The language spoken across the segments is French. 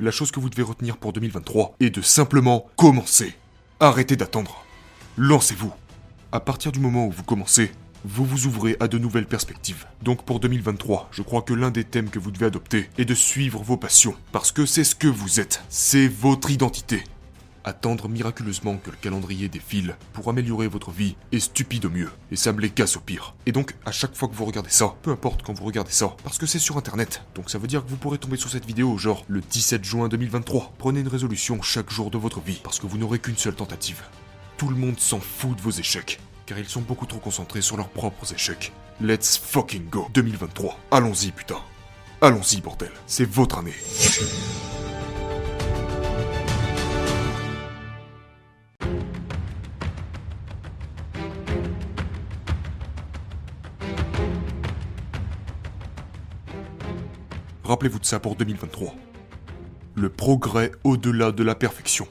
la chose que vous devez retenir pour 2023 est de simplement commencer. Arrêtez d'attendre. Lancez-vous. À partir du moment où vous commencez, vous vous ouvrez à de nouvelles perspectives. Donc pour 2023, je crois que l'un des thèmes que vous devez adopter est de suivre vos passions, parce que c'est ce que vous êtes, c'est votre identité. Attendre miraculeusement que le calendrier défile pour améliorer votre vie est stupide au mieux, et ça me les casse au pire. Et donc, à chaque fois que vous regardez ça, peu importe quand vous regardez ça, parce que c'est sur internet, donc ça veut dire que vous pourrez tomber sur cette vidéo genre le 17 juin 2023. Prenez une résolution chaque jour de votre vie, parce que vous n'aurez qu'une seule tentative. Tout le monde s'en fout de vos échecs, car ils sont beaucoup trop concentrés sur leurs propres échecs. Let's fucking go 2023. Allons-y putain. Allons-y bordel, c'est votre année. Rappelez-vous de ça pour 2023. Le progrès au-delà de la perfection.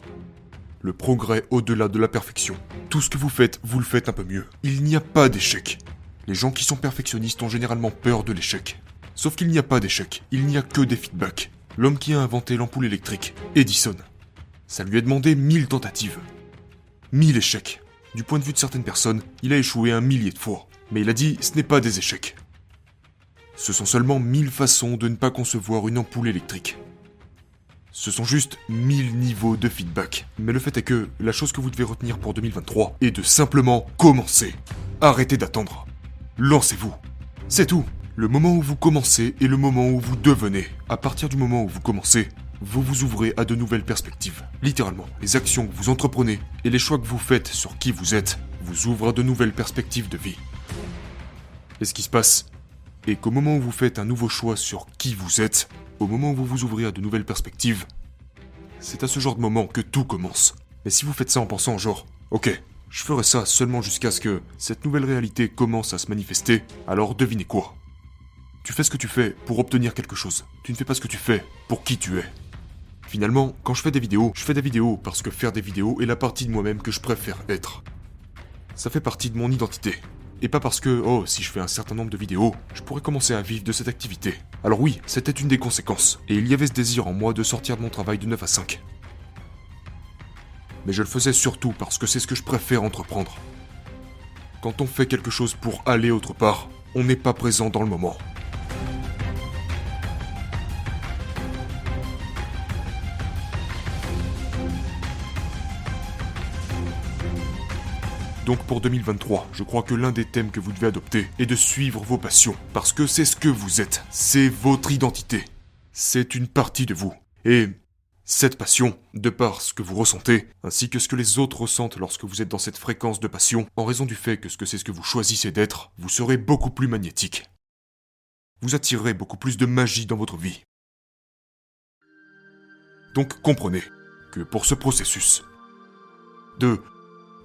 Le progrès au-delà de la perfection. Tout ce que vous faites, vous le faites un peu mieux. Il n'y a pas d'échec. Les gens qui sont perfectionnistes ont généralement peur de l'échec. Sauf qu'il n'y a pas d'échec, il n'y a que des feedbacks. L'homme qui a inventé l'ampoule électrique, Edison. Ça lui a demandé 1000 tentatives. 1000 échecs. Du point de vue de certaines personnes, il a échoué un millier de fois. Mais il a dit ce n'est pas des échecs. Ce sont seulement 1000 façons de ne pas concevoir une ampoule électrique. Ce sont juste 1000 niveaux de feedback. Mais le fait est que la chose que vous devez retenir pour 2023 est de simplement commencer. Arrêtez d'attendre. Lancez-vous. C'est tout. Le moment où vous commencez est le moment où vous devenez. À partir du moment où vous commencez, vous vous ouvrez à de nouvelles perspectives. Littéralement, les actions que vous entreprenez et les choix que vous faites sur qui vous êtes vous ouvrent à de nouvelles perspectives de vie. Et ce qui se passe est qu'au moment où vous faites un nouveau choix sur qui vous êtes, au moment où vous vous ouvrez à de nouvelles perspectives, c'est à ce genre de moment que tout commence. Mais si vous faites ça en pensant genre, ok, je ferai ça seulement jusqu'à ce que cette nouvelle réalité commence à se manifester, alors devinez quoi Tu fais ce que tu fais pour obtenir quelque chose. Tu ne fais pas ce que tu fais pour qui tu es. Finalement, quand je fais des vidéos, je fais des vidéos parce que faire des vidéos est la partie de moi-même que je préfère être. Ça fait partie de mon identité. Et pas parce que, oh, si je fais un certain nombre de vidéos, je pourrais commencer à vivre de cette activité. Alors oui, c'était une des conséquences. Et il y avait ce désir en moi de sortir de mon travail de 9 à 5. Mais je le faisais surtout parce que c'est ce que je préfère entreprendre. Quand on fait quelque chose pour aller autre part, on n'est pas présent dans le moment. Donc pour 2023, je crois que l'un des thèmes que vous devez adopter est de suivre vos passions, parce que c'est ce que vous êtes, c'est votre identité, c'est une partie de vous. Et cette passion, de par ce que vous ressentez, ainsi que ce que les autres ressentent lorsque vous êtes dans cette fréquence de passion, en raison du fait que ce que c'est ce que vous choisissez d'être, vous serez beaucoup plus magnétique. Vous attirerez beaucoup plus de magie dans votre vie. Donc comprenez que pour ce processus de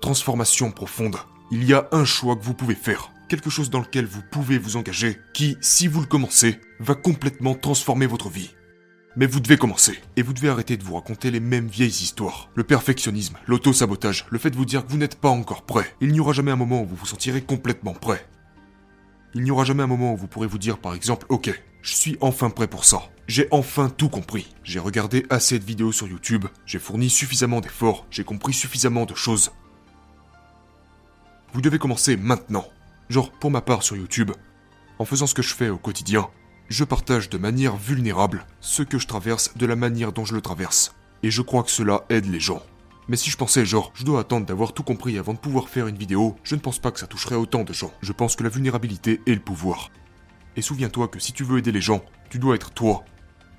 transformation profonde, il y a un choix que vous pouvez faire, quelque chose dans lequel vous pouvez vous engager, qui, si vous le commencez, va complètement transformer votre vie. Mais vous devez commencer, et vous devez arrêter de vous raconter les mêmes vieilles histoires. Le perfectionnisme, l'auto-sabotage, le fait de vous dire que vous n'êtes pas encore prêt. Il n'y aura jamais un moment où vous vous sentirez complètement prêt. Il n'y aura jamais un moment où vous pourrez vous dire par exemple, ok, je suis enfin prêt pour ça. J'ai enfin tout compris. J'ai regardé assez de vidéos sur YouTube, j'ai fourni suffisamment d'efforts, j'ai compris suffisamment de choses. Vous devez commencer maintenant. Genre, pour ma part sur YouTube, en faisant ce que je fais au quotidien, je partage de manière vulnérable ce que je traverse de la manière dont je le traverse. Et je crois que cela aide les gens. Mais si je pensais genre, je dois attendre d'avoir tout compris avant de pouvoir faire une vidéo, je ne pense pas que ça toucherait autant de gens. Je pense que la vulnérabilité est le pouvoir. Et souviens-toi que si tu veux aider les gens, tu dois être toi.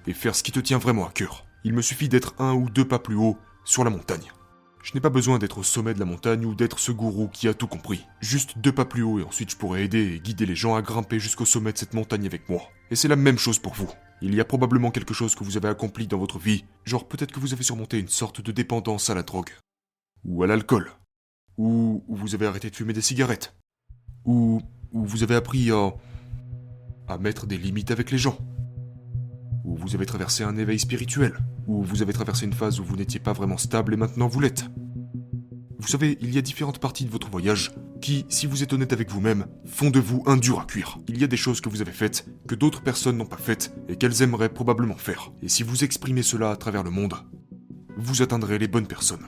Et faire ce qui te tient vraiment à cœur. Il me suffit d'être un ou deux pas plus haut sur la montagne. Je n'ai pas besoin d'être au sommet de la montagne ou d'être ce gourou qui a tout compris. Juste deux pas plus haut et ensuite je pourrais aider et guider les gens à grimper jusqu'au sommet de cette montagne avec moi. Et c'est la même chose pour vous. Il y a probablement quelque chose que vous avez accompli dans votre vie, genre peut-être que vous avez surmonté une sorte de dépendance à la drogue. Ou à l'alcool. Ou, vous avez arrêté de fumer des cigarettes. Ou, ou vous avez appris à mettre des limites avec les gens. Ou vous avez traversé un éveil spirituel. Ou vous avez traversé une phase où vous n'étiez pas vraiment stable et maintenant vous l'êtes. Vous savez, il y a différentes parties de votre voyage qui, si vous êtes honnête avec vous-même, font de vous un dur à cuire. Il y a des choses que vous avez faites, que d'autres personnes n'ont pas faites, et qu'elles aimeraient probablement faire. Et si vous exprimez cela à travers le monde, vous atteindrez les bonnes personnes.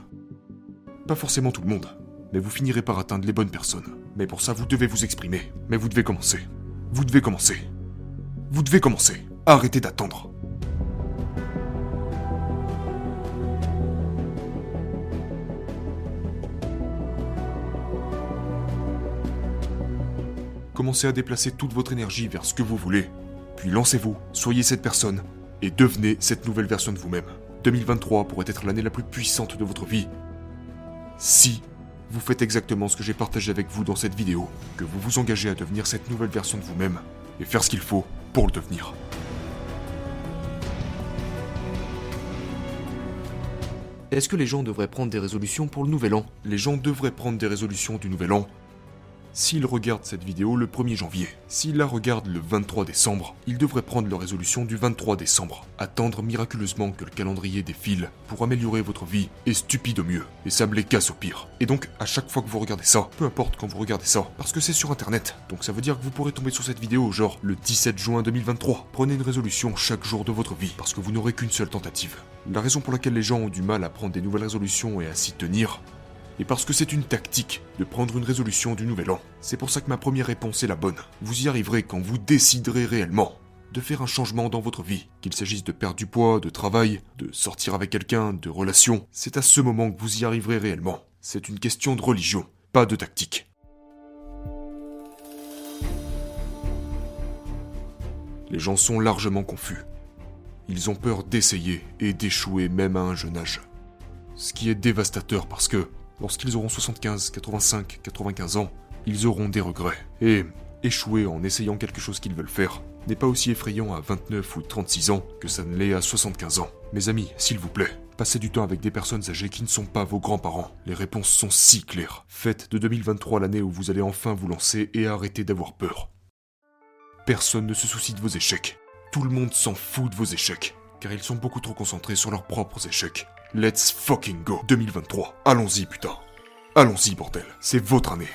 Pas forcément tout le monde, mais vous finirez par atteindre les bonnes personnes. Mais pour ça, vous devez vous exprimer. Mais vous devez commencer. Vous devez commencer. Vous devez commencer. Arrêtez d'attendre. Commencez à déplacer toute votre énergie vers ce que vous voulez. Puis lancez-vous, soyez cette personne, et devenez cette nouvelle version de vous-même. 2023 pourrait être l'année la plus puissante de votre vie. Si vous faites exactement ce que j'ai partagé avec vous dans cette vidéo, que vous vous engagez à devenir cette nouvelle version de vous-même, et faire ce qu'il faut pour le devenir. Est-ce que les gens devraient prendre des résolutions pour le nouvel an? Les gens devraient prendre des résolutions du nouvel an s'il regarde cette vidéo le 1er janvier, s'il la regarde le 23 décembre, il devrait prendre la résolution du 23 décembre. Attendre miraculeusement que le calendrier défile pour améliorer votre vie est stupide au mieux et ça me les casse au pire. Et donc, à chaque fois que vous regardez ça, peu importe quand vous regardez ça, parce que c'est sur internet, donc ça veut dire que vous pourrez tomber sur cette vidéo genre le 17 juin 2023. Prenez une résolution chaque jour de votre vie parce que vous n'aurez qu'une seule tentative. La raison pour laquelle les gens ont du mal à prendre des nouvelles résolutions et à s'y tenir, et parce que c'est une tactique de prendre une résolution du nouvel an. C'est pour ça que ma première réponse est la bonne. Vous y arriverez quand vous déciderez réellement de faire un changement dans votre vie, qu'il s'agisse de perdre du poids, de travail, de sortir avec quelqu'un, de relations. C'est à ce moment que vous y arriverez réellement. C'est une question de religion, pas de tactique. Les gens sont largement confus. Ils ont peur d'essayer et d'échouer même à un jeune âge. Ce qui est dévastateur parce que lorsqu'ils auront 75, 85, 95 ans, ils auront des regrets. Et échouer en essayant quelque chose qu'ils veulent faire n'est pas aussi effrayant à 29 ou 36 ans que ça ne l'est à 75 ans. Mes amis, s'il vous plaît, passez du temps avec des personnes âgées qui ne sont pas vos grands-parents. Les réponses sont si claires. Faites de 2023 l'année où vous allez enfin vous lancer et arrêtez d'avoir peur. Personne ne se soucie de vos échecs. Tout le monde s'en fout de vos échecs, car ils sont beaucoup trop concentrés sur leurs propres échecs. Let's fucking go 2023. Allons-y putain. Allons-y bordel. C'est votre année.